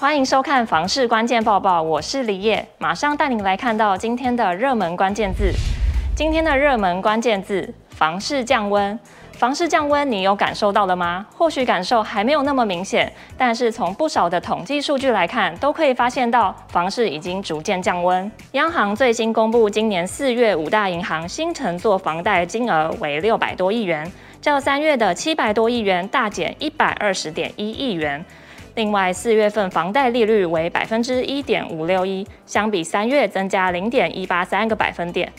欢迎收看房市关键报报，我是李叶，马上带您来看到今天的热门关键字。今天的热门关键字：房市降温。房市降温，你有感受到了吗？或许感受还没有那么明显，但是从不少的统计数据来看，都可以发现到房市已经逐渐降温。央行最新公布，今年四月五大银行新承做房贷金额为六百多亿元，较三月的七百多亿元大减一百二十点一亿元。另外，四月份房贷利率为百分之一点五六一，相比三月增加零点一八三个百分点，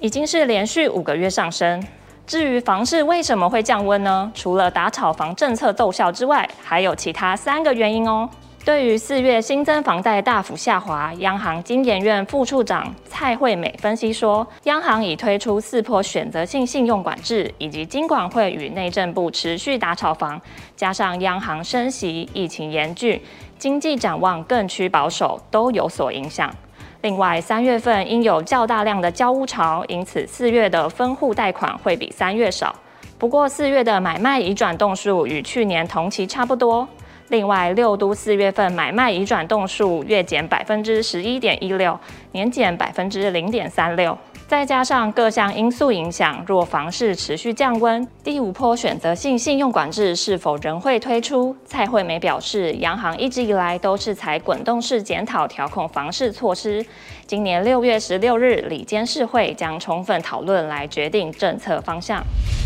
已经是连续五个月上升。至于房市为什么会降温呢？除了打炒房政策奏效之外，还有其他三个原因哦。对于四月新增房贷大幅下滑，央行金研院副处长蔡惠美分析说，央行已推出四波选择性信用管制，以及金管会与内政部持续打炒房，加上央行升息、疫情严峻、经济展望更趋保守，都有所影响。另外，三月份因有较大量的交屋潮，因此四月的分户贷款会比三月少。不过，四月的买卖移转动数与去年同期差不多。另外，六都四月份买卖移转栋数月减百分之十一点一六，年减百分之零点三六。再加上各项因素影响，若房市持续降温，第五波选择性信用管制是否仍会推出？蔡惠美表示，央行一直以来都是采滚动式检讨调控房市措施。今年六月十六日，理监事会将充分讨论来决定政策方向。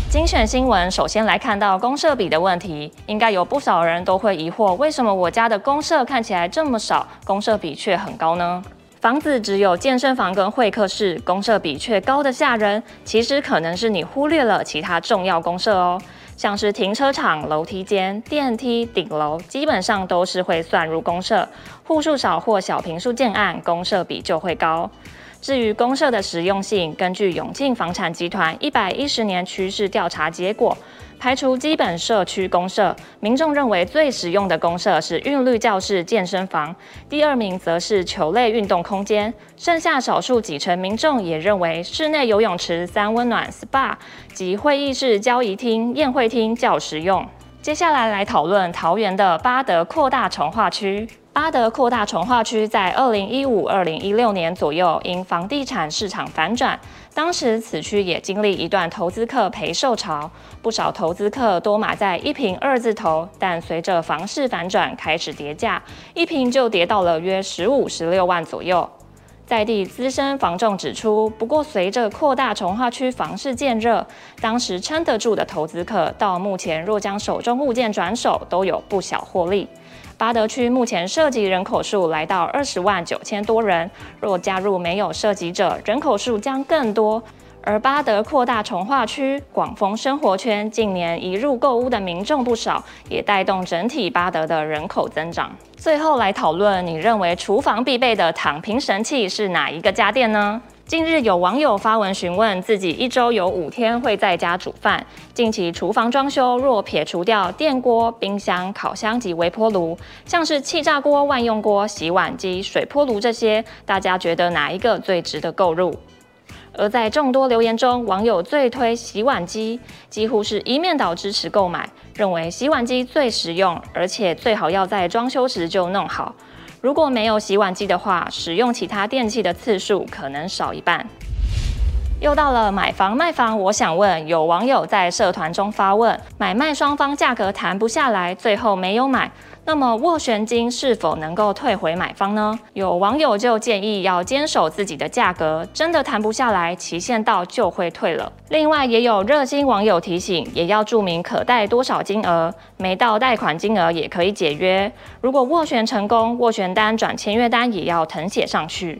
精选新闻，首先来看到公设比的问题，应该有不少人都会疑惑，为什么我家的公设看起来这么少，公设比却很高呢？房子只有健身房跟会客室，公设比却高得吓人。其实可能是你忽略了其他重要公设哦，像是停车场、楼梯间、电梯、顶楼，基本上都是会算入公设。户数少或小坪数建案，公设比就会高。至于公设的实用性，根据永庆房产集团一百一十年趋势调查结果，排除基本社区公设，民众认为最实用的公设是韵律教室、健身房，第二名则是球类运动空间，剩下少数几成民众也认为室内游泳池、三温暖、SPA 及会议室、交谊厅、宴会厅较实用。接下来来讨论桃园的八德扩大重划区。巴德扩大重化区在二零一五、二零一六年左右，因房地产市场反转，当时此区也经历一段投资客赔售潮，不少投资客多买在一平二字头，但随着房市反转开始跌价，一平就跌到了约十五、十六万左右。在地资深房仲指出，不过随着扩大重化区房市渐热，当时撑得住的投资客，到目前若将手中物件转手，都有不小获利。巴德区目前涉及人口数来到二十万九千多人，若加入没有涉及者，人口数将更多。而巴德扩大重划区，广丰生活圈近年移入购屋的民众不少，也带动整体巴德的人口增长。最后来讨论，你认为厨房必备的躺平神器是哪一个家电呢？近日有网友发文询问自己一周有五天会在家煮饭，近期厨房装修若撇除掉电锅、冰箱、烤箱及微波炉，像是气炸锅、万用锅、洗碗机、水波炉这些，大家觉得哪一个最值得购入？而在众多留言中，网友最推洗碗机，几乎是一面倒支持购买，认为洗碗机最实用，而且最好要在装修时就弄好。如果没有洗碗机的话，使用其他电器的次数可能少一半。又到了买房卖房，我想问，有网友在社团中发问：买卖双方价格谈不下来，最后没有买。那么斡旋金是否能够退回买方呢？有网友就建议要坚守自己的价格，真的谈不下来，期限到就会退了。另外也有热心网友提醒，也要注明可贷多少金额，没到贷款金额也可以解约。如果斡旋成功，斡旋单转签约单也要誊写上去。